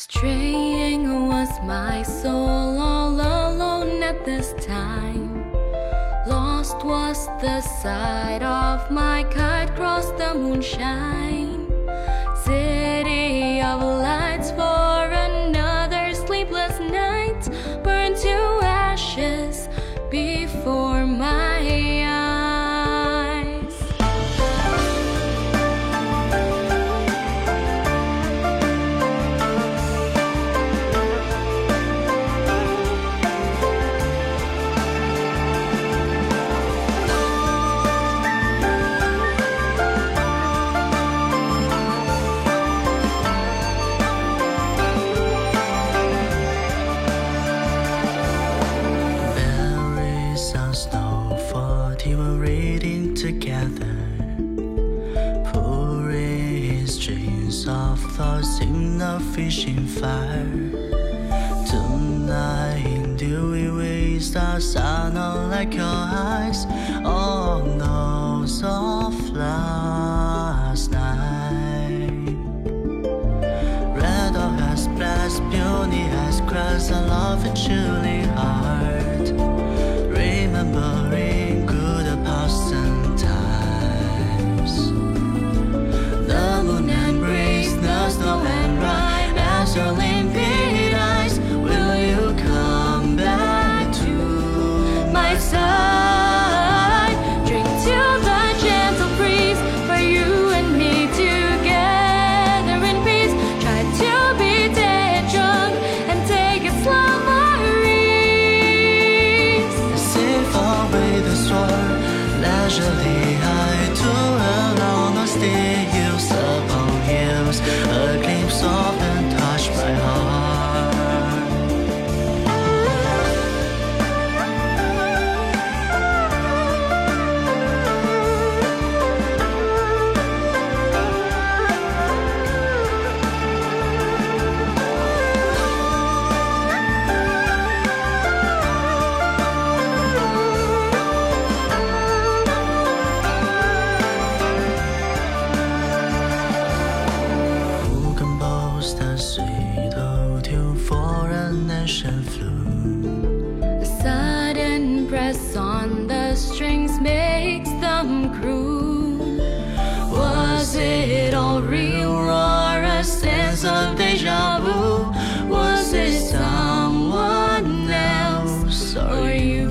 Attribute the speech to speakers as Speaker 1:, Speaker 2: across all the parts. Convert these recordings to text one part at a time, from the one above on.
Speaker 1: Straying was my soul all alone at this time. Lost was the sight of my kite cross the moonshine. City of lights for another sleepless night, burned to ashes before my.
Speaker 2: together, pouring his of thoughts in a fishing fire. Tonight, do we waste our sun on like your eyes? Oh no, so. Tragedy I too alone or stay. sense of deja vu? Was it someone else or you?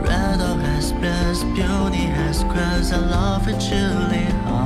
Speaker 2: Red or has blessed, beauty has crushed, I love it
Speaker 1: truly.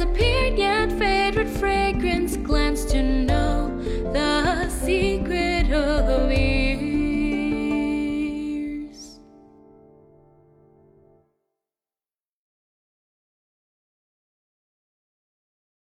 Speaker 1: disappeared, yeah.